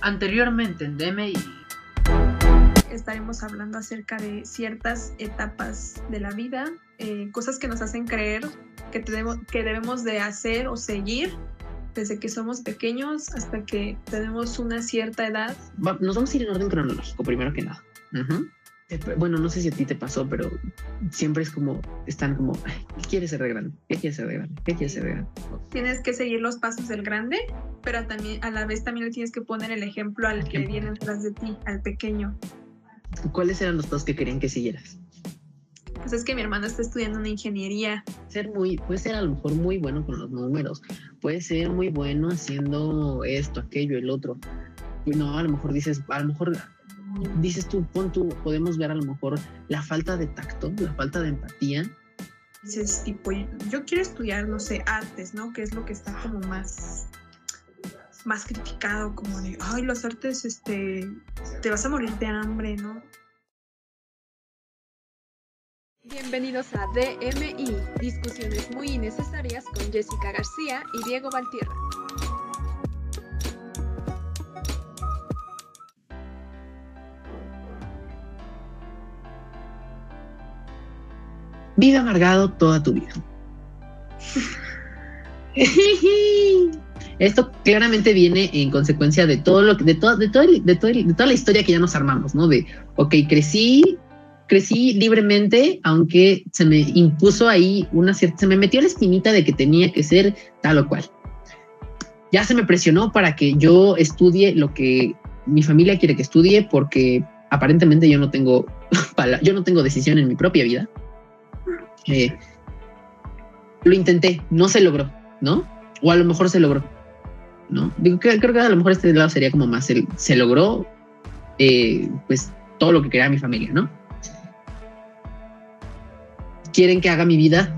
Anteriormente en DMI. Estaremos hablando acerca de ciertas etapas de la vida, eh, cosas que nos hacen creer que, tenemos, que debemos de hacer o seguir desde que somos pequeños hasta que tenemos una cierta edad. nos vamos a ir en orden cronológico, primero que nada. Eh, bueno, no sé si a ti te pasó, pero siempre es como, están como, ¿qué quieres ser de grande? ¿Qué quieres ser de grande? ¿Qué quieres ser de grande? Tienes que seguir los pasos del grande, pero también a la vez también le tienes que poner el ejemplo al que viene detrás de ti, al pequeño. ¿Cuáles eran los pasos que querían que siguieras? Pues es que mi hermana está estudiando una ingeniería. Ser muy, puede ser a lo mejor muy bueno con los números, puede ser muy bueno haciendo esto, aquello, el otro. No, a lo mejor dices, a lo mejor dices tú, pon tú, podemos ver a lo mejor la falta de tacto, la falta de empatía. Dices, tipo, yo quiero estudiar, no sé, artes, ¿no? Que es lo que está como más más criticado, como de, ay, las artes, este, te vas a morir de hambre, ¿no? Bienvenidos a DMI, discusiones muy innecesarias con Jessica García y Diego Valtierra. Vive amargado toda tu vida. Esto claramente viene en consecuencia de todo lo todo, de de, todo, de toda la historia que ya nos armamos, ¿no? De, ok, crecí, crecí libremente, aunque se me impuso ahí una cierta, se me metió la espinita de que tenía que ser tal o cual. Ya se me presionó para que yo estudie lo que mi familia quiere que estudie, porque aparentemente yo no tengo, yo no tengo decisión en mi propia vida. Eh, lo intenté, no se logró, ¿no? O a lo mejor se logró, ¿no? Digo, creo, que a lo mejor este lado sería como más, se logró, eh, pues, todo lo que quería mi familia, ¿no? Quieren que haga mi vida,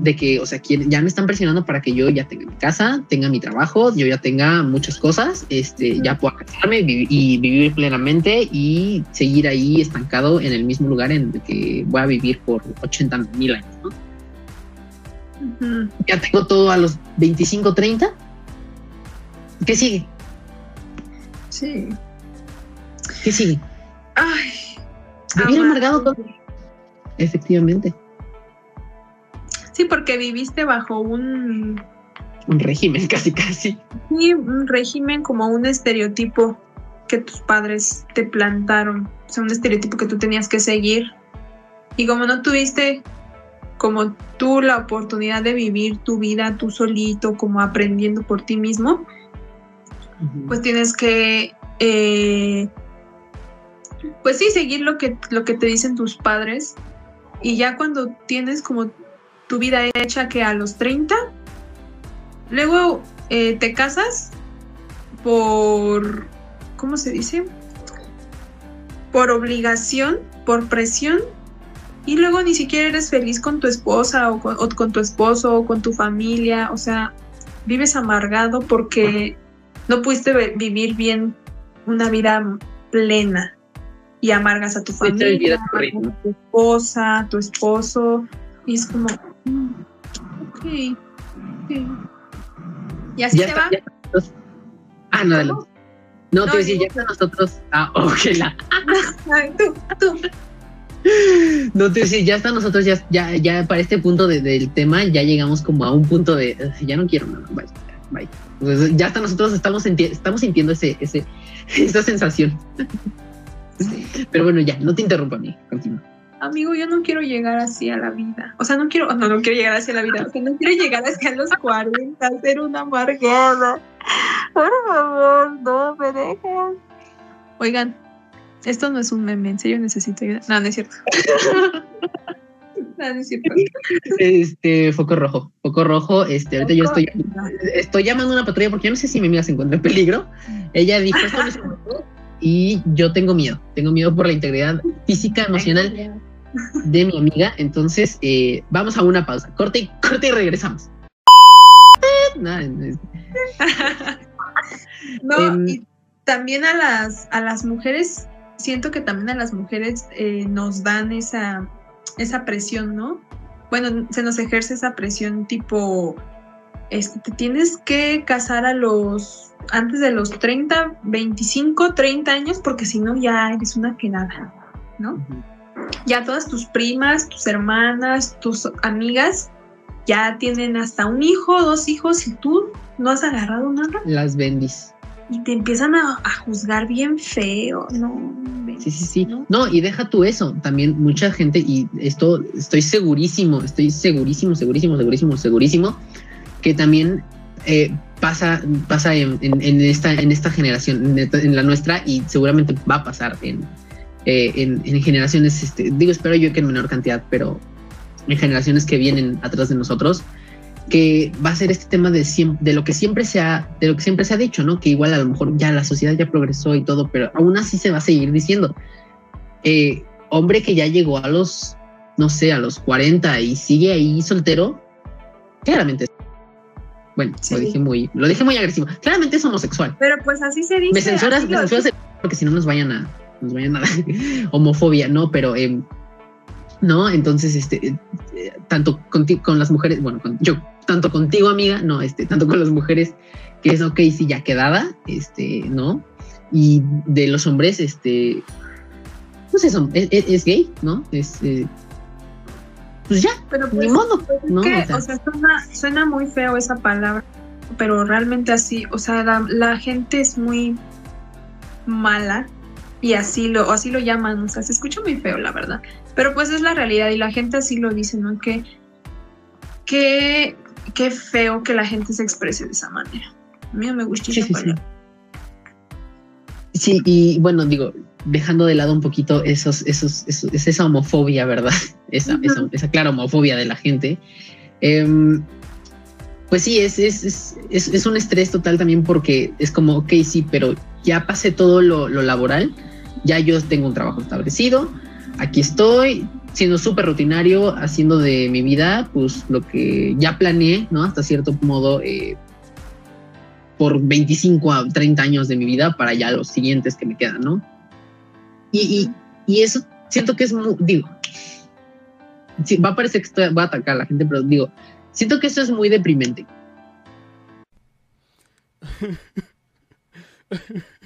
de que, o sea, ya me están presionando para que yo ya tenga mi casa, tenga mi trabajo, yo ya tenga muchas cosas, este, ya pueda casarme y vivir plenamente y seguir ahí estancado en el mismo lugar en el que voy a vivir por 80 mil años, ¿no? Ya tengo todo a los 25, 30. ¿Qué sigue? Sí. ¿Qué sigue? Ay. Vivir amargado todo. Efectivamente. Sí, porque viviste bajo un... Un régimen, casi, casi. Sí, un régimen como un estereotipo que tus padres te plantaron. O sea, un estereotipo que tú tenías que seguir. Y como no tuviste como tú la oportunidad de vivir tu vida tú solito, como aprendiendo por ti mismo, pues tienes que, eh, pues sí, seguir lo que, lo que te dicen tus padres. Y ya cuando tienes como tu vida hecha que a los 30, luego eh, te casas por, ¿cómo se dice? Por obligación, por presión, y luego ni siquiera eres feliz con tu esposa o con, tu esposo o con tu familia, o sea, vives amargado porque no pudiste vivir bien una vida plena y amargas a tu familia, a tu esposa, a tu esposo, y es como, Ok. ¿Y así se va? ah, no, no. No, te decía, ya está nosotros. Ah, ok, la. tú, tú. No te decía, ya está nosotros, ya, ya, ya para este punto del tema, ya llegamos como a un punto de ya no quiero nada, bye, bye. Pues, ya hasta nosotros estamos, estamos sintiendo ese, ese, esa sensación. Pero bueno, ya, no te interrumpa a mí, continúa amigo, yo no quiero llegar así a la vida. O sea, no quiero, no, no quiero llegar así a la vida. O sea, no quiero llegar así a los 40, a ser una amargada. Por favor, no me dejen. Oigan, esto no es un meme, en serio necesito ayuda. No, no es cierto. no, no es cierto. Este, foco rojo, foco rojo. Este, ahorita yo estoy, estoy llamando a una patrulla porque yo no sé si mi amiga se encuentra en peligro. Ella dijo esto no y yo tengo miedo, tengo miedo por la integridad física, emocional de mi amiga. Entonces, eh, vamos a una pausa. Corte y, corte y regresamos. no, em, y también a las, a las mujeres, siento que también a las mujeres eh, nos dan esa, esa presión, ¿no? Bueno, se nos ejerce esa presión tipo este, te tienes que casar a los, antes de los 30, 25, 30 años, porque si no ya eres una quedada, ¿no? Ya todas tus primas, tus hermanas, tus amigas ya tienen hasta un hijo, dos hijos y tú no has agarrado nada. Las bendis. Y te empiezan a, a juzgar bien feo, ¿no? Sí, sí, sí. ¿no? ¿no? y deja tú eso. También mucha gente, y esto estoy segurísimo, estoy segurísimo, segurísimo, segurísimo, segurísimo, que también eh, pasa, pasa en, en, esta, en esta generación, en, la nuestra, y seguramente va a pasar en, eh, en, generaciones, este, digo, espero yo que en menor cantidad, pero en generaciones que vienen atrás de nosotros, que va a ser este tema de, de lo que siempre se ha, de lo que siempre se ha dicho, ¿no? Que igual a lo mejor ya la sociedad ya progresó y todo, pero aún así se va a seguir diciendo. Eh, hombre que ya llegó a los, no sé, a los 40 y sigue ahí soltero, claramente. Bueno, lo dije muy, lo dije muy agresivo. Claramente es homosexual. Pero pues así se dice. Me censuras, me censuras porque si no nos vayan a, nos vayan a dar homofobia, no, pero eh, ¿no? Entonces, este, eh, tanto contigo, con las mujeres, bueno, yo, tanto contigo, amiga, no, este, tanto con las mujeres, que es ok, sí, ya quedada, este, ¿no? Y de los hombres, este, pues eso, es, es, gay, ¿no? Es, eh, pues ya, pero ni pues, modo, pues ¿no? o sea, suena, muy feo esa palabra, pero realmente así, o sea, la, la gente es muy mala y así lo, así lo llaman, o sea, se escucha muy feo, la verdad. Pero pues es la realidad y la gente así lo dice, ¿no? Que, que, qué feo que la gente se exprese de esa manera. A mí no me gusta sí, sí, sí. y bueno, digo, dejando de lado un poquito esos, esos, es esa homofobia, ¿verdad? Esa, esa, clara homofobia de la gente. Em, pues sí, es, es, es, es, un estrés total también porque es como, ok, sí, pero ya pasé todo lo, lo laboral, ya yo tengo un trabajo establecido, aquí estoy siendo súper rutinario, haciendo de mi vida, pues lo que ya planeé, ¿no? Hasta cierto modo, eh, por 25 a 30 años de mi vida para ya los siguientes que me quedan, ¿no? Y, y, eso siento que es muy, digo, va a parecer que estoy, voy a atacar a la gente, pero digo, siento que eso es muy deprimente.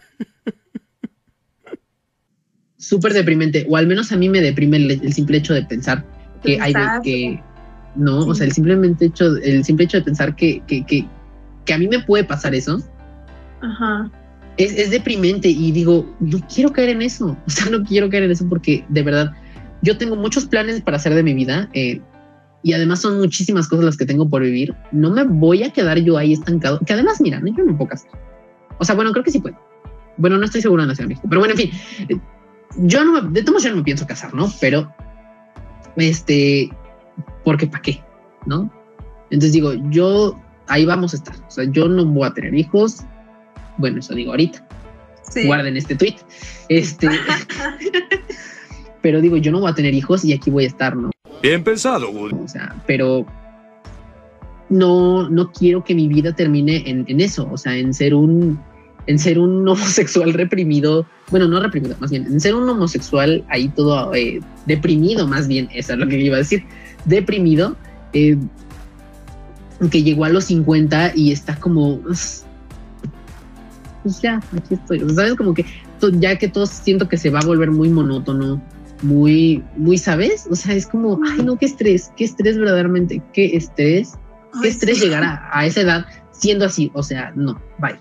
súper deprimente, o al menos a mí me deprime el, simple hecho de pensar que hay que no, o sea, el simplemente hecho, el simple hecho de pensar que, que, que, que a mí me puede pasar eso. Ajá. Es, es, deprimente y digo, no quiero caer en eso, o sea, no quiero caer en eso porque de verdad yo tengo muchos planes para hacer de mi vida eh, y además son muchísimas cosas las que tengo por vivir. No me voy a quedar yo ahí estancado, que además, mira, yo no puedo casar. O sea, bueno, creo que sí puedo. Bueno, no estoy seguro en la Ciudad de México, pero bueno, en fin, yo no me, de todos yo no me pienso casar, ¿no? Pero, este, porque ¿para qué? ¿No? Entonces digo, yo, ahí vamos a estar. O sea, yo no voy a tener hijos. Bueno, eso digo ahorita. Guarden este tweet. Este, pero digo, yo no voy a tener hijos y aquí voy a estar, ¿no? Bien pensado, Woody. O sea, pero no, no quiero que mi vida termine en, en eso, o sea, en ser un en ser un homosexual reprimido, bueno, no reprimido, más bien, en ser un homosexual ahí todo eh, deprimido, más bien, eso es lo que iba a decir, deprimido, eh, que llegó a los 50 y está como, pues ya, aquí estoy, ¿sabes? Como que ya que todo siento que se va a volver muy monótono, muy, muy, ¿sabes? O sea, es como, ay, no, qué estrés, qué estrés verdaderamente, qué estrés, qué estrés llegar a, a esa edad siendo así, o sea, no, bye.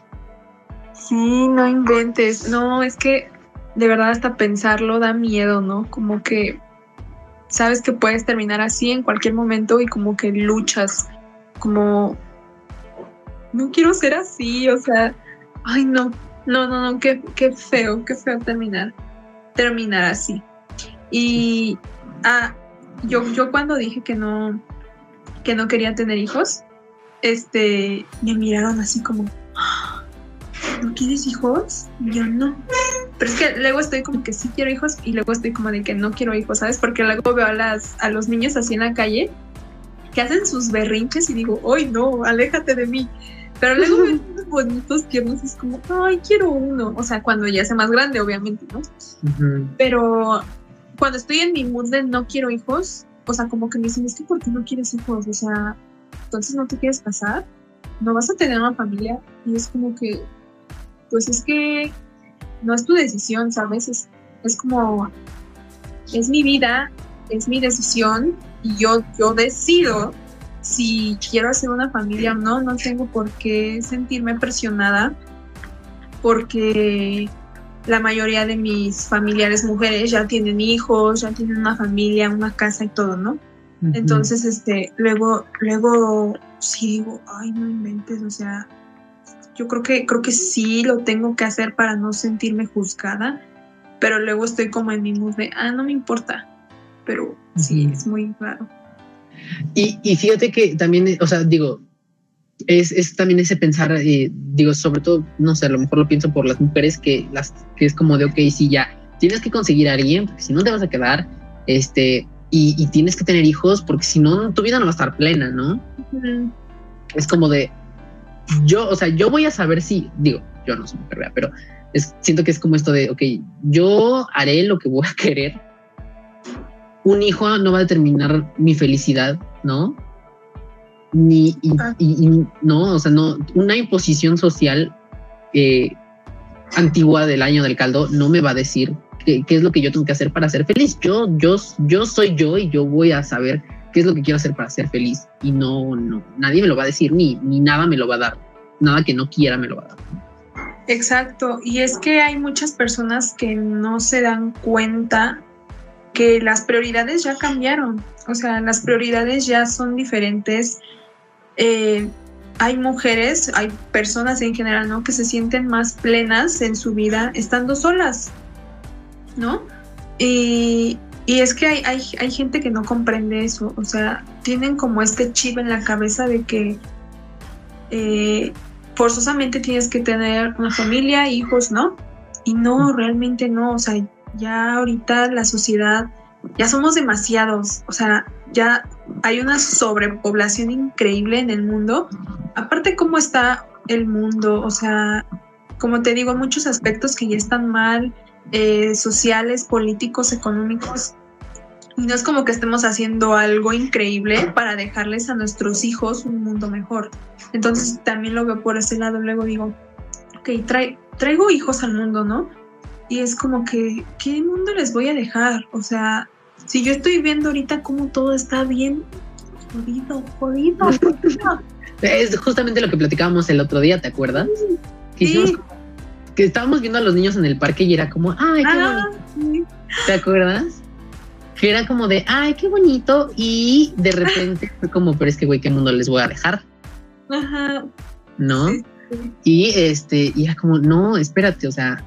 Sí, no inventes. No, es que de verdad hasta pensarlo da miedo, ¿no? Como que sabes que puedes terminar así en cualquier momento y como que luchas, como no quiero ser así, o sea, ay no, no, no, no, qué, qué feo, qué feo terminar, terminar así. Y ah, yo, yo cuando dije que no, que no quería tener hijos, este, me miraron así como, ¿no quieres hijos? yo no. Pero es que luego estoy como que sí quiero hijos y luego estoy como de que no quiero hijos, ¿sabes? Porque luego veo a, las, a los niños así en la calle que hacen sus berrinches y digo, ¡ay no! ¡Aléjate de mí! Pero luego veo unos bonitos tiernos y es como, ¡ay, quiero uno! O sea, cuando ya sea más grande, obviamente, ¿no? Pero cuando estoy en mi mood de no quiero hijos, o sea, como que me dicen, es que ¿por qué no quieres hijos? O sea, entonces no te quieres casar. no vas a tener una familia. Y es como que, pues es que no es tu decisión, ¿sabes? Es, es como, es mi vida, es mi decisión y yo, yo decido si quiero hacer una familia o no, no tengo por qué sentirme presionada porque la mayoría de mis familiares mujeres ya tienen hijos, ya tienen una familia, una casa y todo, ¿no? Entonces, este, luego, luego sí digo, ay, no inventes, o sea, yo creo que, creo que sí lo tengo que hacer para no sentirme juzgada, pero luego estoy como en mi mood de, ah, no me importa, pero sí, es muy raro. Y, y, fíjate que también, o sea, digo, es, es también ese pensar, eh, digo, sobre todo, no sé, a lo mejor lo pienso por las mujeres que, las, que es como de, ok, sí, ya, tienes que conseguir a alguien, porque si no te vas a quedar, este, y, y tienes que tener hijos, porque si no, tu vida no va a estar plena, ¿no? Es como de, yo, o sea, yo voy a saber si, digo, yo no soy mujer, pero es, siento que es como esto de, ok, yo haré lo que voy a querer. Un hijo no va a determinar mi felicidad, ¿no? Ni, y, no, o sea, no, una imposición social eh, antigua del año del caldo no me va a decir qué, qué, es lo que yo tengo que hacer para ser feliz. Yo, yo, yo soy yo y yo voy a saber qué es lo que quiero hacer para ser feliz y no, no, nadie me lo va a decir ni, ni nada me lo va a dar, nada que no quiera me lo va a dar. Exacto, y es que hay muchas personas que no se dan cuenta que las prioridades ya cambiaron, o sea, las prioridades ya son diferentes. Eh, hay mujeres, hay personas en general, ¿no? Que se sienten más plenas en su vida estando solas, ¿no? Y, y es que hay, hay, gente que no comprende eso, o sea, tienen como este chip en la cabeza de que eh, forzosamente tienes que tener una familia, hijos, ¿no? Y no, realmente no, o sea, ya ahorita la sociedad, ya somos demasiados, o sea, ya hay una sobrepoblación increíble en el mundo. Aparte, cómo está el mundo, o sea, como te digo, muchos aspectos que ya están mal, eh, sociales, políticos, económicos. Y no es como que estemos haciendo algo increíble para dejarles a nuestros hijos un mundo mejor. Entonces también lo veo por ese lado. Luego digo, ok, traigo hijos al mundo, ¿no? Y es como que, ¿qué mundo les voy a dejar? O sea, si yo estoy viendo ahorita cómo todo está bien, jodido, jodido, jodido. Es justamente lo que platicábamos el otro día, ¿te acuerdas? sí que estábamos viendo a los niños en el parque y era como, ay, qué ah, bonito. ¿Te acuerdas? Que era como de, ay, qué bonito. Y de repente fue como, pero es que, güey, ¿qué mundo les voy a dejar? Ajá. ¿No? Y este, y era como, no, espérate, o sea,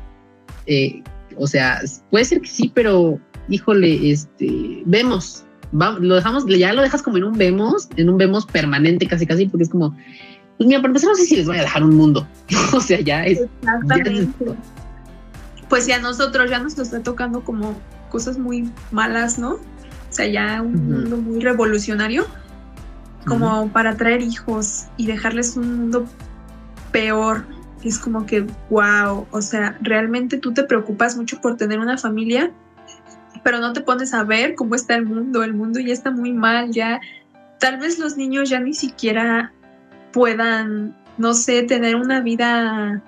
eh, o sea, puede ser que sí, pero híjole, este, vemos, lo dejamos, ya lo dejas como en un vemos, en un vemos permanente casi casi, porque es como, pues mira, para empezar, no sé si les voy a dejar un mundo. o sea, ya es. Exactamente. pues ya a nosotros ya nos está tocando como cosas muy malas, ¿no? O sea, ya un mundo muy revolucionario, como para traer hijos y dejarles un mundo peor. Es como que, wow, o sea, realmente tú te preocupas mucho por tener una familia, pero no te pones a ver cómo está el mundo. El mundo ya está muy mal, ya tal vez los niños ya ni siquiera puedan, no sé, tener una vida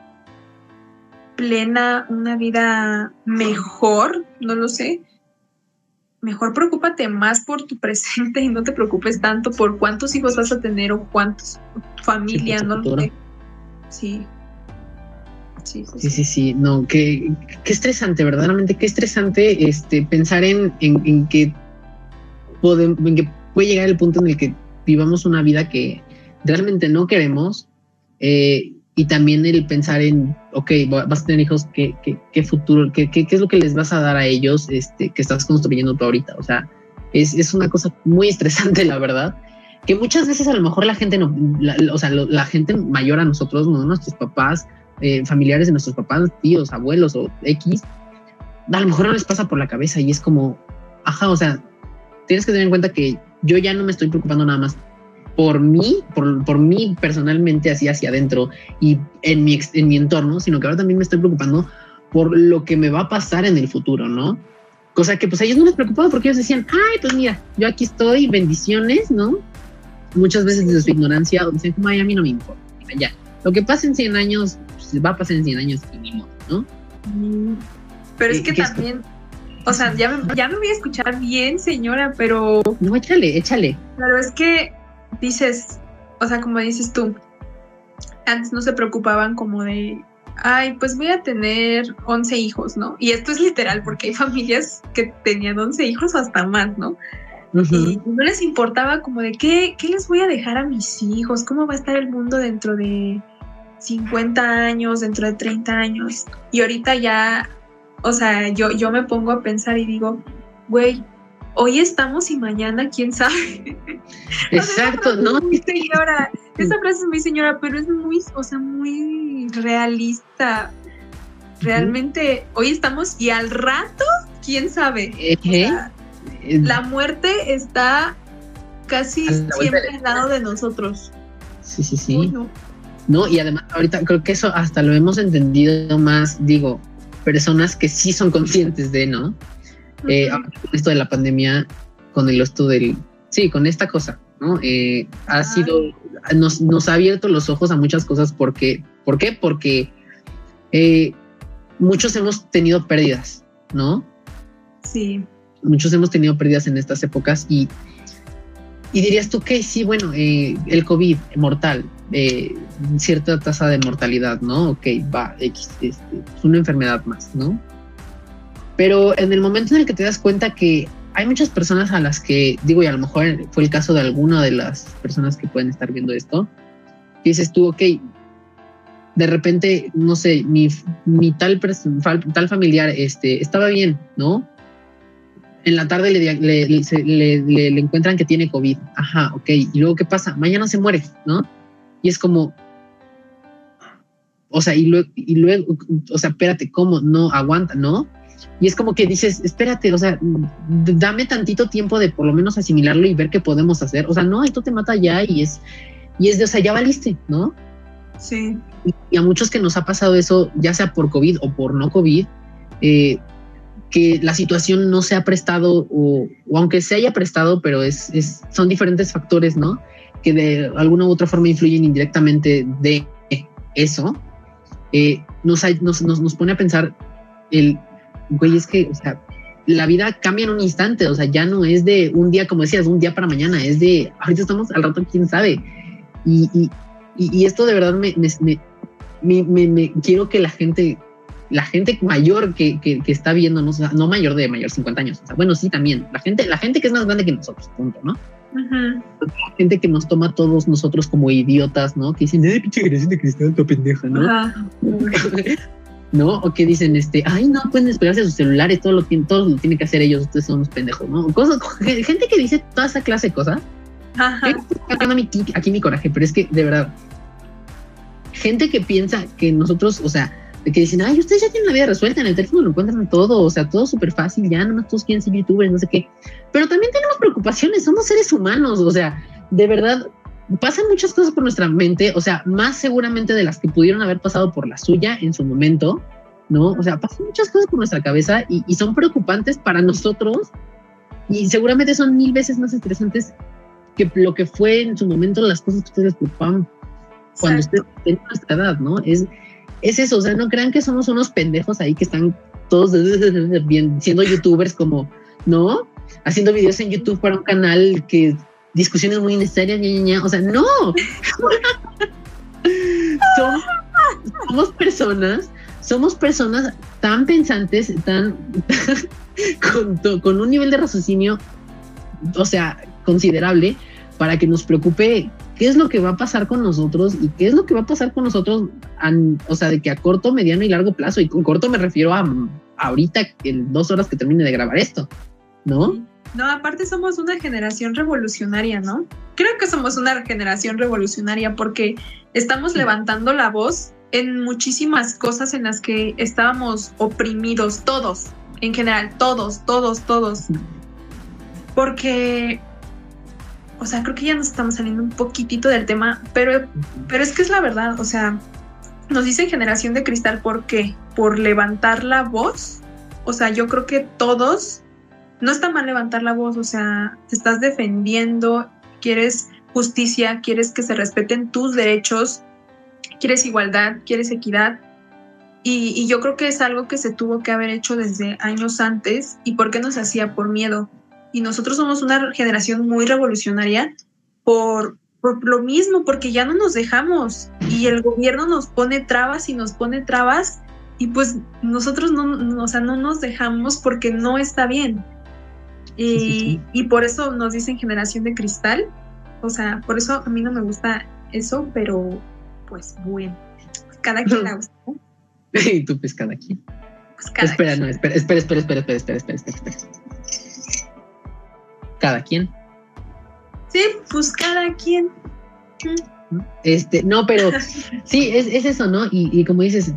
plena, una vida mejor, no lo sé. Mejor preocúpate más por tu presente y no te preocupes tanto por cuántos hijos vas a tener o cuántos familia, no lo sé. Sí. Sí, sí, sí, sí, no, qué, qué estresante, verdaderamente, qué estresante este, pensar en, en, que podemos, en que puede llegar el punto en el que vivamos una vida que, realmente no queremos. Eh, y también el pensar en, ok, vas a tener hijos, ¿qué, qué, futuro, qué, qué, es lo que les vas a dar a ellos este, que estás construyendo tú ahorita? O sea, es, es una cosa muy estresante, la verdad, que muchas veces a lo mejor la gente no, o sea, la gente mayor a nosotros, ¿no? nuestros papás, eh, familiares de nuestros papás, tíos, abuelos o X, a lo mejor no les pasa por la cabeza y es como, ajá, o sea, tienes que tener en cuenta que yo ya no me estoy preocupando nada más por mí, por, por mí personalmente, así hacia adentro y en mi, en mi entorno, sino que ahora también me estoy preocupando por lo que me va a pasar en el futuro, ¿no? Cosa que pues a ellos no les preocupaba porque ellos decían, ay, pues mira, yo aquí estoy, bendiciones, ¿no? Muchas veces desde su ignorancia dicen, como, ay, a mí no me importa. ya. Lo que pasa en 100 años, pues, va a pasar en 100 años y ni modo, ¿no? Pero es que también, o sea, ya me, ya me voy a escuchar bien, señora, pero... No, échale, échale. Pero es que dices, o sea, como dices tú, antes no se preocupaban como de, ay, pues voy a tener 11 hijos, ¿no? Y esto es literal, porque hay familias que tenían 11 hijos o hasta más, ¿no? Y no les importaba como de ¿qué, qué les voy a dejar a mis hijos, cómo va a estar el mundo dentro de 50 años, dentro de 30 años. Y ahorita ya, o sea, yo, yo me pongo a pensar y digo, güey, hoy estamos y mañana, quién sabe. Exacto, ¿no? Señora, esa frase es muy señora, pero es muy, o sea, muy realista. Realmente, hoy estamos y al rato, quién sabe. la muerte está casi siempre al lado de nosotros. Sí, sí, sí. no. y además ahorita creo que eso hasta lo hemos entendido más, digo, personas que sí son conscientes de, ¿no? Eh, esto de la pandemia, con el esto del, sí, con esta cosa, ¿no? Eh, ha sido, nos, nos, ha abierto los ojos a muchas cosas porque, ¿por qué? Porque eh, muchos hemos tenido pérdidas, ¿no? Sí. Muchos hemos tenido pérdidas en estas épocas y, y dirías tú que sí, bueno, el COVID mortal, cierta tasa de mortalidad, ¿no? Ok, va, X, este, es una enfermedad más, ¿no? Pero en el momento en el que te das cuenta que hay muchas personas a las que, digo, y a lo mejor fue el caso de alguna de las personas que pueden estar viendo esto, dices tú, ok, de repente, no sé, mi, mi tal, tal familiar este, estaba bien, ¿no? En la tarde le, le, le, encuentran que tiene COVID. Ajá, ok. ¿Y luego qué pasa? Mañana se muere, ¿no? Y es como, o sea, y luego, y luego, o sea, espérate, ¿cómo? No aguanta, ¿no? Y es como que dices, espérate, o sea, dame tantito tiempo de por lo menos asimilarlo y ver qué podemos hacer. O sea, no, esto te mata ya y es, y es de, o sea, ya valiste, ¿no? Sí. Y, a muchos que nos ha pasado eso, ya sea por COVID o por no COVID, eh, que la situación no se ha prestado o, aunque se haya prestado, pero es, es, son diferentes factores, ¿no? Que de alguna u otra forma influyen indirectamente de eso, eh, nos, nos, nos, pone a pensar el güey, es que, o sea, la vida cambia en un instante, o sea, ya no es de un día, como decías, un día para mañana, es de, ahorita estamos al rato, quién sabe. Y, y, y esto de verdad me, me, me, quiero que la gente, la gente mayor que, que, que está viendo, no, no mayor de mayor 50 años, o sea, bueno, sí también, la gente, la gente que es más grande que nosotros, punto, ¿no? La gente que nos toma a todos nosotros como idiotas, ¿no? Que dicen, ¡ay, pinche generación de cristal, tu pendeja, ¿no? ¿no? O que dicen, este, ay, no pueden despegarse de sus celulares, todo lo, todo lo tienen que hacer ellos, ustedes son unos pendejos, ¿no? Cosas, gente que dice toda esa clase de cosas. Ajá. Aquí, aquí mi coraje, pero es que, de verdad, gente que piensa que nosotros, o sea, que dicen, ay, ustedes ya tienen la vida resuelta, en el teléfono lo encuentran todo, o sea, todo súper fácil, ya nomás todos quieren ser youtubers, no sé qué. Pero también tenemos preocupaciones, somos seres humanos, o sea, de verdad, pasan muchas cosas por nuestra mente, o sea, más seguramente de las que pudieron haber pasado por la suya en su momento, ¿no? O sea, pasan muchas cosas por nuestra cabeza y, son preocupantes para nosotros y seguramente son mil veces más estresantes que lo que fue en su momento las cosas que ustedes preocupaban cuando ustedes tenían nuestra edad, ¿no? Es, es eso, o sea, no crean que somos unos pendejos ahí que están todos bien, siendo youtubers como, ¿no? Haciendo videos en YouTube para un canal que discusiones muy necesarias, o sea, no. somos, personas, somos personas tan pensantes, tan con, con un nivel de raciocinio, o sea, considerable para que nos preocupe qué es lo que va a pasar con nosotros y qué es lo que va a pasar con nosotros, o sea, de que a corto, mediano y largo plazo, y con corto me refiero a, ahorita, en dos horas que termine de grabar esto, ¿no? No, aparte somos una generación revolucionaria, ¿no? Creo que somos una generación revolucionaria porque estamos levantando la voz en muchísimas cosas en las que estábamos oprimidos, todos, en general, todos, todos, todos. Porque, o sea, creo que ya nos estamos saliendo un poquitito del tema, pero, pero es que es la verdad, o sea, nos dicen generación de cristal, ¿por qué? Por levantar la voz. O sea, yo creo que todos no está mal levantar la voz, o sea, te estás defendiendo, quieres justicia, quieres que se respeten tus derechos quieres igualdad, quieres equidad. Y, yo creo que es algo que se tuvo que haber hecho desde años antes. ¿Y por qué nos hacía? Por miedo. Y nosotros somos una generación muy revolucionaria por, por lo mismo, porque ya no nos dejamos y el gobierno nos pone trabas y nos pone trabas y pues nosotros no, no, o sea, no nos dejamos porque no está bien. Y, y, por eso nos dicen generación de cristal. O sea, por eso a mí no me gusta eso, pero pues bueno, cada quien la usa. Y tú pues cada quien. Pues cada espera, quien. no, espera, espera, espera, espera, espera, espera, espera, espera, espera. Cada quien. Sí, pues cada quien. Este, no, pero sí, es, es eso, ¿no? Y, y como dices,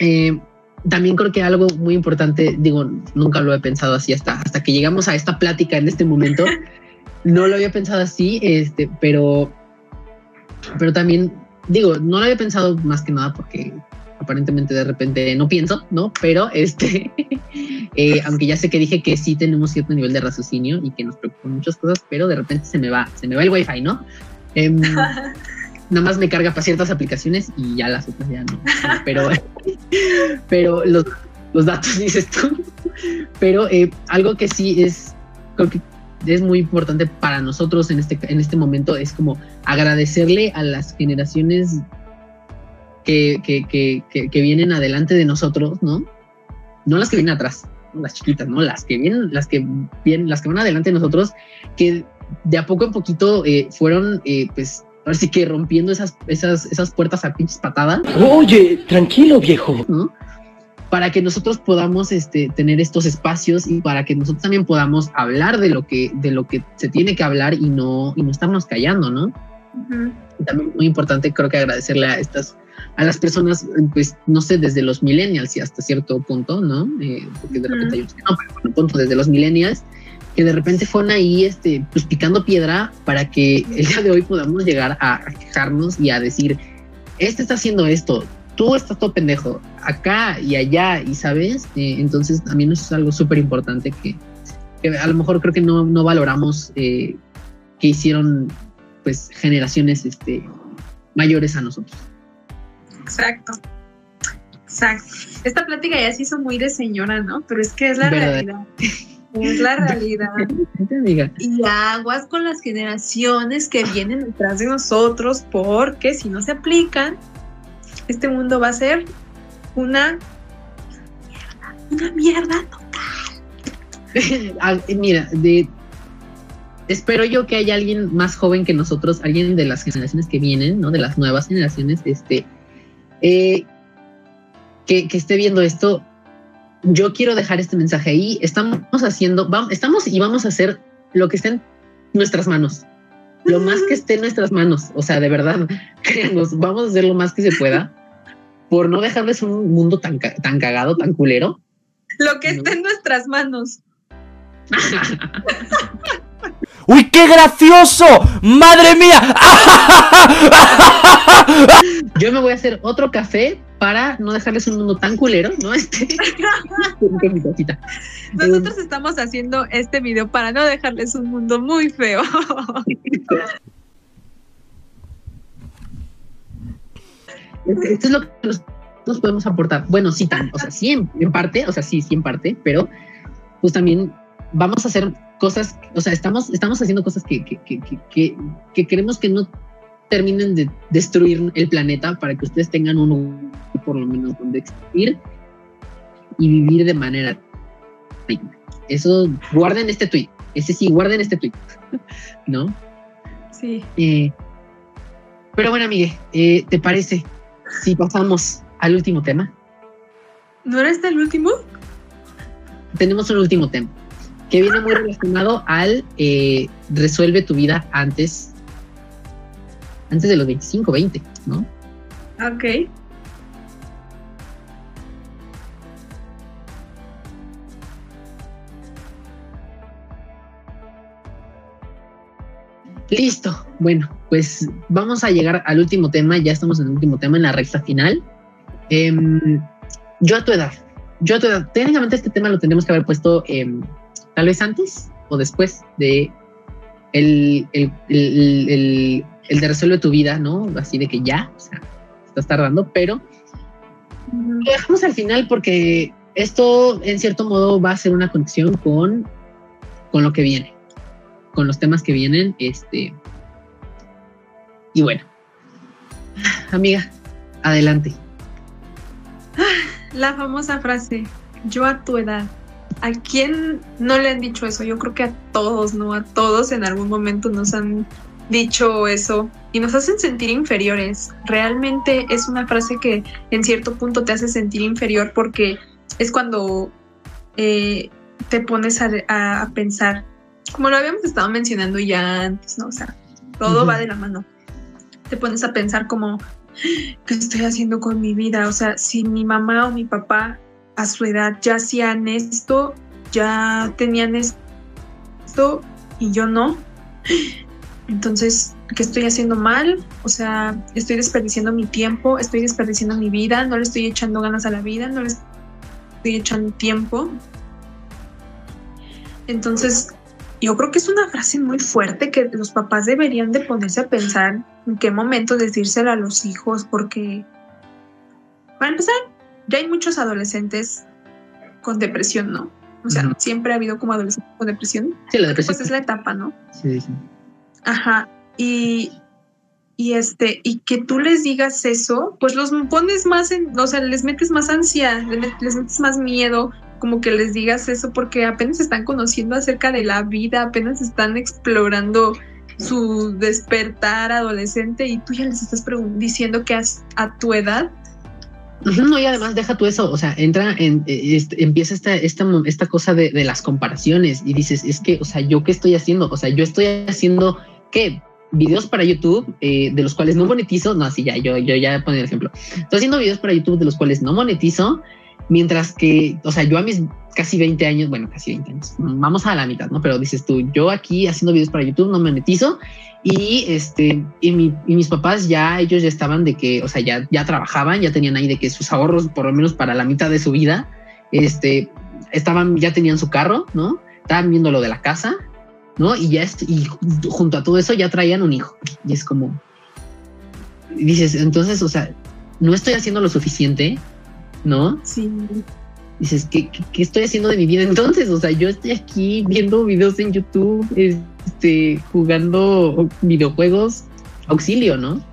eh, también creo que algo muy importante, digo, nunca lo he pensado así hasta, hasta que llegamos a esta plática en este momento. no lo había pensado así, este, pero, pero también, digo, no lo había pensado más que nada porque aparentemente de repente no pienso, ¿no? Pero este, eh, aunque ya sé que dije que sí tenemos cierto nivel de raciocinio y que nos preocupan muchas cosas, pero de repente se me va, se me va el wifi, ¿no? Eh, nada más me carga para ciertas aplicaciones y ya las otras ya no. Pero, pero los, los datos dices tú. Pero eh, algo que sí es, creo que es muy importante para nosotros en este, en este momento es como agradecerle a las generaciones que, que, que, que, vienen adelante de nosotros, ¿no? No las que vienen atrás, las chiquitas, ¿no? Las que vienen, las que vienen, las que van adelante de nosotros, que de a poco en poquito eh, fueron, eh, pues, Así que rompiendo esas, esas, esas puertas a pinches patadas. Oye, tranquilo, viejo. ¿no? Para que nosotros podamos este, tener estos espacios y para que nosotros también podamos hablar de lo que, de lo que se tiene que hablar y no, y no estarnos callando, ¿no? Uh -huh. También muy importante, creo que agradecerle a estas, a las personas, pues, no sé, desde los millennials y hasta cierto punto, ¿no? Eh, porque de repente uh -huh. hay unos que no, pero bueno, punto, desde los millennials, que de repente fueron ahí este, pues picando piedra para que el día de hoy podamos llegar a, quejarnos y a decir, este está haciendo esto, tú estás todo pendejo, acá y allá, y sabes, eh, entonces también eso es algo súper importante que, que, a lo mejor creo que no, no valoramos eh, que hicieron pues generaciones este, mayores a nosotros. Exacto. Exacto. Esta plática ya se hizo muy de señora, ¿no? Pero es que es la ¿Verdad? realidad. Es la realidad. Y aguas con las generaciones que vienen detrás de nosotros, porque si no se aplican, este mundo va a ser una una mierda total. Mira, de, espero yo que haya alguien más joven que nosotros, alguien de las generaciones que vienen, ¿no? De las nuevas generaciones, este, eh, que, que esté viendo esto yo quiero dejar este mensaje ahí. Estamos haciendo, vamos, estamos y vamos a hacer lo que esté en nuestras manos. Lo más que esté en nuestras manos. O sea, de verdad, créanos, vamos a hacer lo más que se pueda por no dejarles un mundo tan, tan cagado, tan culero. Lo que esté en nuestras manos. ¡Uy, qué gracioso! ¡Madre mía! Yo me voy a hacer otro café para no dejarles un mundo tan culero, ¿no? Este. Nosotros estamos haciendo este video para no dejarles un mundo muy feo. Esto es lo que nos podemos aportar. Bueno, sí, tan, o sea, sí, en, en, parte, o sea, sí, sí, en parte, pero pues también vamos a hacer cosas, o sea, estamos, estamos haciendo cosas que, que, que, que, que queremos que no terminen de destruir el planeta para que ustedes tengan uno por lo menos donde existir y vivir de manera digna. Eso, guarden este tweet. Ese sí, guarden este tweet. ¿No? Sí. Eh, pero bueno, amigue, eh, ¿te parece si pasamos al último tema? ¿No era este el último? Tenemos un último tema que viene muy relacionado al eh, resuelve tu vida antes antes de los 25, 20, ¿no? Ok. Listo. Bueno, pues vamos a llegar al último tema. Ya estamos en el último tema, en la recta final. Eh, yo a tu edad, yo a tu edad, técnicamente este tema lo tendríamos que haber puesto eh, tal vez antes o después de el, el, el, el, de resuelve tu vida, ¿no? Así de que ya, o estás tardando, pero lo dejamos al final porque esto en cierto modo va a ser una conexión con, con lo que viene, con los temas que vienen. Este, y bueno, amiga, adelante. La famosa frase, yo a tu edad. ¿A quién no le han dicho eso? Yo creo que a todos, ¿no? A todos en algún momento nos han dicho eso y nos hacen sentir inferiores. Realmente es una frase que en cierto punto te hace sentir inferior porque es cuando eh, te pones a, pensar, como lo habíamos estado mencionando ya antes, ¿no? O sea, todo va de la mano. Te pones a pensar como, ¿qué estoy haciendo con mi vida? O sea, si mi mamá o mi papá a su edad ya hacían esto, ya tenían esto y yo no. Entonces, ¿qué estoy haciendo mal? O sea, estoy desperdiciando mi tiempo, estoy desperdiciando mi vida, no le estoy echando ganas a la vida, no le estoy echando tiempo. Entonces, yo creo que es una frase muy fuerte que los papás deberían de ponerse a pensar en qué momento decírselo a los hijos, porque, para empezar, ya hay muchos adolescentes con depresión, ¿no? O sea, siempre ha habido como adolescentes con depresión. Sí, la depresión. Pues es la etapa, ¿no? Sí, sí. Ajá. Y, y este, y que tú les digas eso, pues los pones más en, o sea, les metes más ansia, les metes más miedo, como que les digas eso porque apenas están conociendo acerca de la vida, apenas están explorando su despertar adolescente y tú ya les estás diciendo que a tu edad. No, y además deja tú eso, o sea, entra en, este, empieza esta, esta, esta cosa de, de, las comparaciones y dices, es que, o sea, ¿yo qué estoy haciendo? O sea, yo estoy haciendo, ¿qué? Videos para YouTube eh, de los cuales no monetizo, no, así ya, yo, yo ya pongo el ejemplo. Estoy haciendo videos para YouTube de los cuales no monetizo Mientras que, o sea, yo a mis casi 20 años, bueno, casi 20 años, vamos a la mitad, ¿no? Pero dices tú, yo aquí haciendo videos para YouTube no me monetizo y este, y, mi, y, mis papás ya, ellos ya estaban de que, o sea, ya, ya trabajaban, ya tenían ahí de que sus ahorros, por lo menos para la mitad de su vida, este, estaban, ya tenían su carro, ¿no? Estaban viendo lo de la casa, ¿no? Y ya, y junto a todo eso ya traían un hijo. Y es como, dices, entonces, o sea, no estoy haciendo lo suficiente ¿no? Sí. Dices, ¿qué, ¿qué, estoy haciendo de mi vida entonces? O sea, yo estoy aquí viendo videos en YouTube, este, jugando videojuegos, auxilio, ¿no?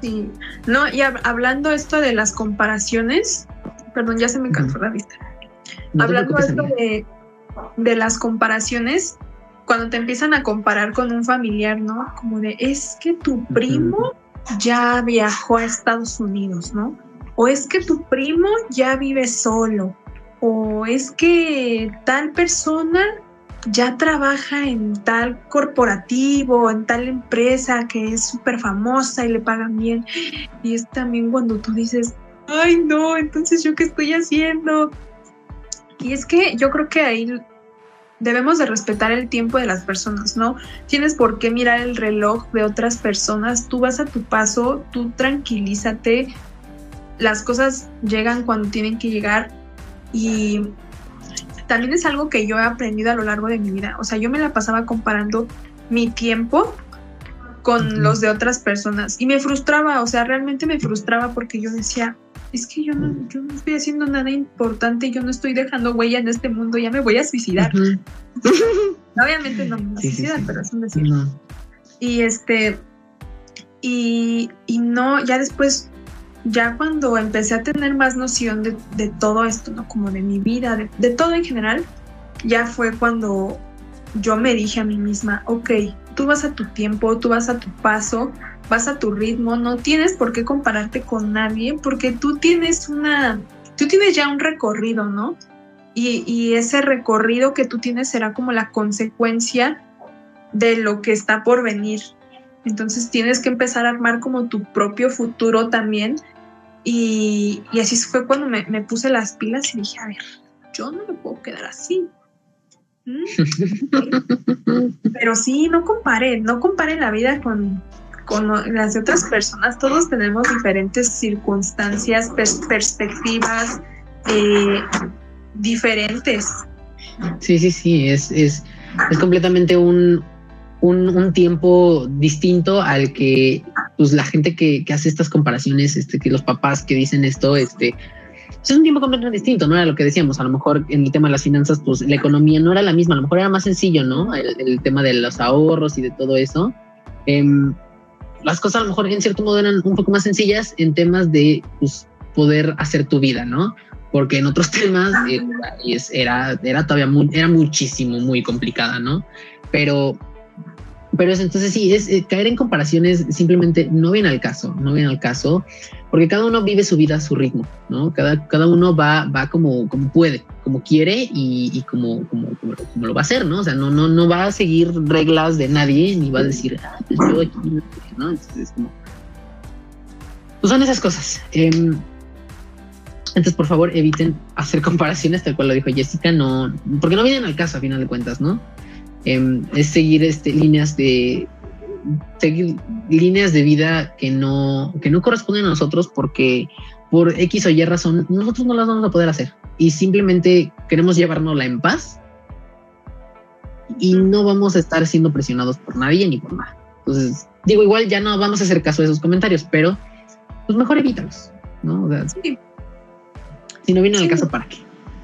Sí. No, y hablando esto de las comparaciones, perdón, ya se me cansó la vista. hablando esto de, de las comparaciones, cuando te empiezan a comparar con un familiar, ¿no? Como de, es que tu primo ya viajó a Estados Unidos, ¿no? O es que tu primo ya vive solo, o es que tal persona ya trabaja en tal corporativo, en tal empresa que es súper famosa y le pagan bien. Y es también cuando tú dices, ay no, entonces yo qué estoy haciendo. Y es que yo creo que ahí debemos de respetar el tiempo de las personas, ¿no? Tienes por qué mirar el reloj de otras personas, tú vas a tu paso, tú tranquilízate, las cosas llegan cuando tienen que llegar y también es algo que yo he aprendido a lo largo de mi vida. O sea, yo me la pasaba comparando mi tiempo con los de otras personas y me frustraba, o sea, realmente me frustraba porque yo decía, es que yo no, yo no estoy haciendo nada importante, yo no estoy dejando huella en este mundo, ya me voy a suicidar. Obviamente no me voy a suicidar, pero es un decir. Y este, y, y no, ya después ya cuando empecé a tener más noción de, todo esto, ¿no? Como de mi vida, de, todo en general, ya fue cuando yo me dije a mí misma, ok, tú vas a tu tiempo, tú vas a tu paso, vas a tu ritmo, no tienes por qué compararte con nadie porque tú tienes una, tú tienes ya un recorrido, ¿no? Y, y ese recorrido que tú tienes será como la consecuencia de lo que está por venir. Entonces tienes que empezar a armar como tu propio futuro también y, así fue cuando me, puse las pilas y dije, a ver, yo no me puedo quedar así. ¿Mm? Pero sí, no compare, no compare la vida con, las de otras personas. Todos tenemos diferentes circunstancias, perspectivas eh, diferentes. Sí, sí, sí, es, es, es completamente un, un, un, tiempo distinto al que pues la gente que, que hace estas comparaciones, este, que los papás que dicen esto, este, pues, es un tiempo completamente distinto, ¿no? Era lo que decíamos, a lo mejor en el tema de las finanzas, pues la economía no era la misma, a lo mejor era más sencillo, ¿no? El, el tema de los ahorros y de todo eso. Em, las cosas a lo mejor en cierto modo eran un poco más sencillas en temas de pues, poder hacer tu vida, ¿no? Porque en otros temas eh, era, era todavía muy, era muchísimo, muy complicada, ¿no? Pero pero entonces sí, es eh, caer en comparaciones simplemente no viene al caso, no viene al caso, porque cada uno vive su vida a su ritmo, ¿no? Cada, cada uno va, va como, como puede, como quiere y, como, como, como, lo va a hacer, ¿no? O sea, no, no, no va a seguir reglas de nadie, ni va a decir, ah, pues yo aquí, ¿no? Entonces, como... Pues son esas cosas. Eh, entonces, por favor, eviten hacer comparaciones, tal cual lo dijo Jessica, no, porque no vienen al caso a final de cuentas, ¿no? Em, es seguir este, líneas de seguir líneas de vida que no, que no corresponden a nosotros porque por X o Y razón nosotros no las vamos a poder hacer y simplemente queremos llevárnosla en paz y no vamos a estar siendo presionados por nadie ni por nada. Entonces, digo, igual ya no vamos a hacer caso de esos comentarios, pero pues mejor evítalos, ¿no? Si no viene al caso, ¿para qué?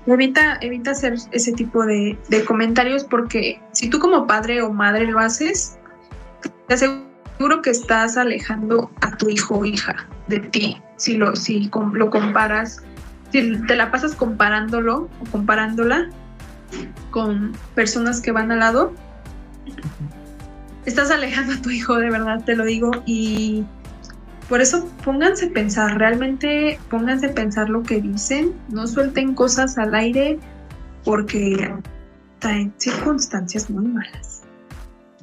Evita, evita hacer ese tipo de, comentarios porque si tú como padre o madre lo haces, te aseguro que estás alejando a tu hijo o hija de ti. Si lo, si lo comparas, si te la pasas comparándolo o comparándola con personas que van al lado, estás alejando a tu hijo, de verdad te lo digo. Y por eso pónganse a pensar, realmente pónganse a pensar lo que dicen, no suelten cosas al aire porque traen circunstancias muy malas.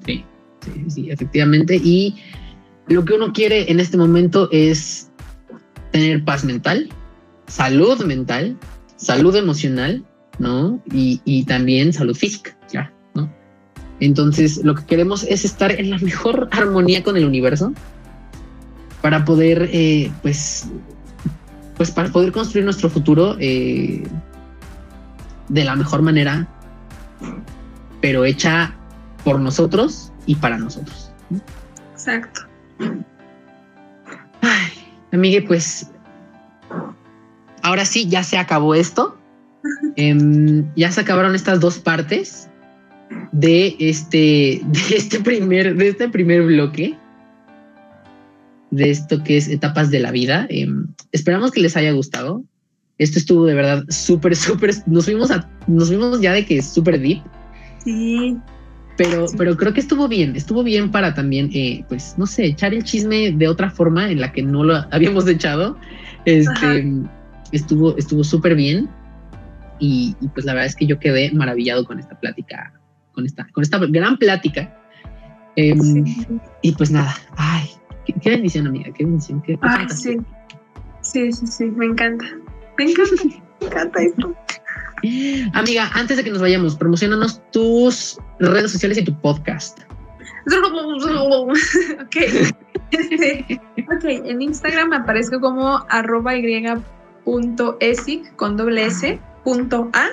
Sí, sí, sí, efectivamente. Y lo que uno quiere en este momento es tener paz mental, salud mental, salud emocional, ¿no? Y, y también salud física, ya, ¿no? Entonces, lo que queremos es estar en la mejor armonía con el universo para poder, eh, pues, pues para poder construir nuestro futuro eh, de la mejor manera, pero hecha por nosotros y para nosotros. Exacto. Ay, amigue, pues ahora sí, ya se acabó esto. Em, ya se acabaron estas dos partes de este, de este primer, de este primer bloque de esto que es etapas de la vida. Em, esperamos que les haya gustado. Esto estuvo de verdad súper, súper. Nos fuimos a, nos fuimos ya de que es súper deep. Sí. Pero, pero creo que estuvo bien, estuvo bien para también, eh, pues, no sé, echar el chisme de otra forma en la que no lo habíamos echado. Este, estuvo, estuvo súper bien. Y, pues la verdad es que yo quedé maravillado con esta plática, con esta, con esta gran plática. Em, y pues nada, ay, Qué, bendición, amiga, qué bendición. Qué, sí. sí, sí, sí, me encanta. Me encanta, me encanta esto. Amiga, antes de que nos vayamos, promocionanos tus redes sociales y tu podcast. ok. ok, en Instagram aparezco como arroba y punto esic con doble s punto a.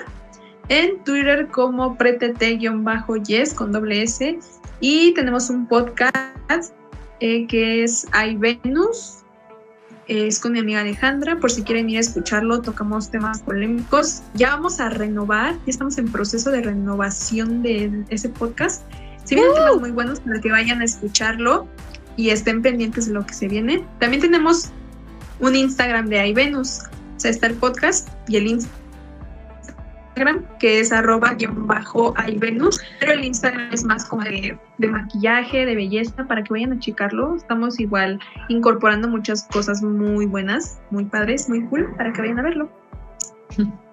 En Twitter como pretete-yes con doble s. Y tenemos un podcast eh, que es Hay Venus. es con mi amiga Alejandra, por si quieren ir a escucharlo, tocamos temas polémicos. Ya vamos a renovar, ya estamos en proceso de renovación de ese podcast. Si vienen temas muy buenos para que vayan a escucharlo y estén pendientes de lo que se viene. También tenemos un Instagram de iVenus, o sea, está el podcast y el Instagram que es arroba guion bajo Venus, pero el Instagram es más como de, maquillaje, de belleza, para que vayan a checarlo. Estamos igual incorporando muchas cosas muy buenas, muy padres, muy cool, para que vayan a verlo.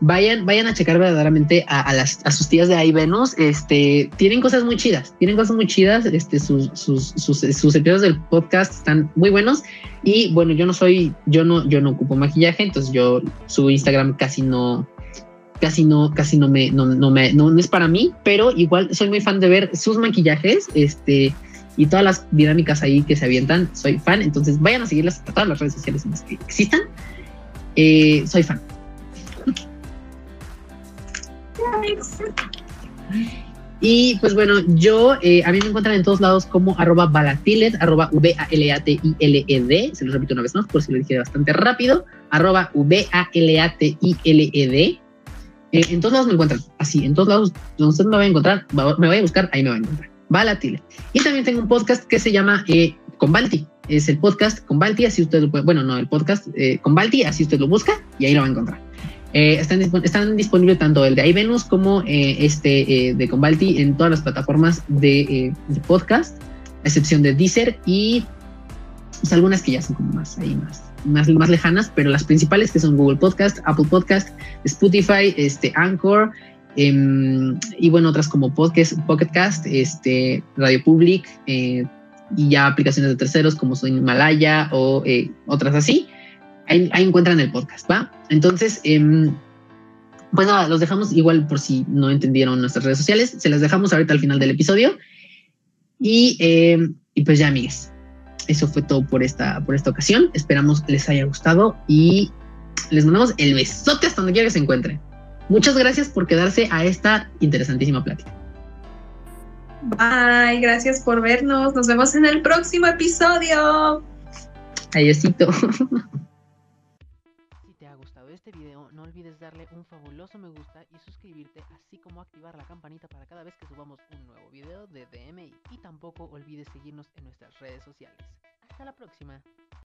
Vayan, vayan a checar verdaderamente a, las, a sus tías de Venus. Este, tienen cosas muy chidas, tienen cosas muy chidas. Este, sus, sus, sus, sus episodios del podcast están muy buenos. Y bueno, yo no soy, yo no, yo no ocupo maquillaje, entonces yo su Instagram casi no, casi no, casi no me, no, no me, no, es para mí, pero igual soy muy fan de ver sus maquillajes, este, y todas las dinámicas ahí que se avientan, soy fan, entonces vayan a seguirlas a todas las redes sociales en las que existan, eh, soy fan. Y pues bueno, yo, eh, a mí me encuentran en todos lados como arroba balatilet, arroba V-A-L-A-T-I-L-E-D, se los repito una vez más por si lo dije bastante rápido, arroba V-A-L-A-T-I-L-E-D. Eh, en todos lados me encuentran, así, en todos lados donde usted me va a encontrar, me voy a buscar, ahí me va a encontrar. Balatilet. Y también tengo un podcast que se llama eh, Convalti, es el podcast Convalti, así usted lo puede, bueno, no, el podcast eh, Convalti, así usted lo busca y ahí lo va a encontrar. Eh, están, están disponibles tanto el de iVenus como eh, este eh, de Convalti en todas las plataformas de, de, podcast, a excepción de Deezer y pues, algunas que ya son como más ahí más, más, más lejanas, pero las principales que son Google Podcast, Apple Podcast, Spotify, este, Anchor, em, y bueno, otras como Podcast, Pocket Cast, este, Radio Public, y ya aplicaciones de terceros como son Himalaya o otras así ahí, ahí, encuentran el podcast, ¿va? Entonces, eh, pues nada, los dejamos igual por si no entendieron nuestras redes sociales, se las dejamos ahorita al final del episodio. Y, eh, y pues ya, amigues, eso fue todo por esta, por esta ocasión. Esperamos les haya gustado y les mandamos el besote hasta donde quiera que se encuentren. Muchas gracias por quedarse a esta interesantísima plática. Bye, gracias por vernos. Nos vemos en el próximo episodio. Adiósito. este video no olvides darle un fabuloso me gusta y suscribirte así como activar la campanita para cada vez que subamos un nuevo video de DMI y tampoco olvides seguirnos en nuestras redes sociales. Hasta la próxima.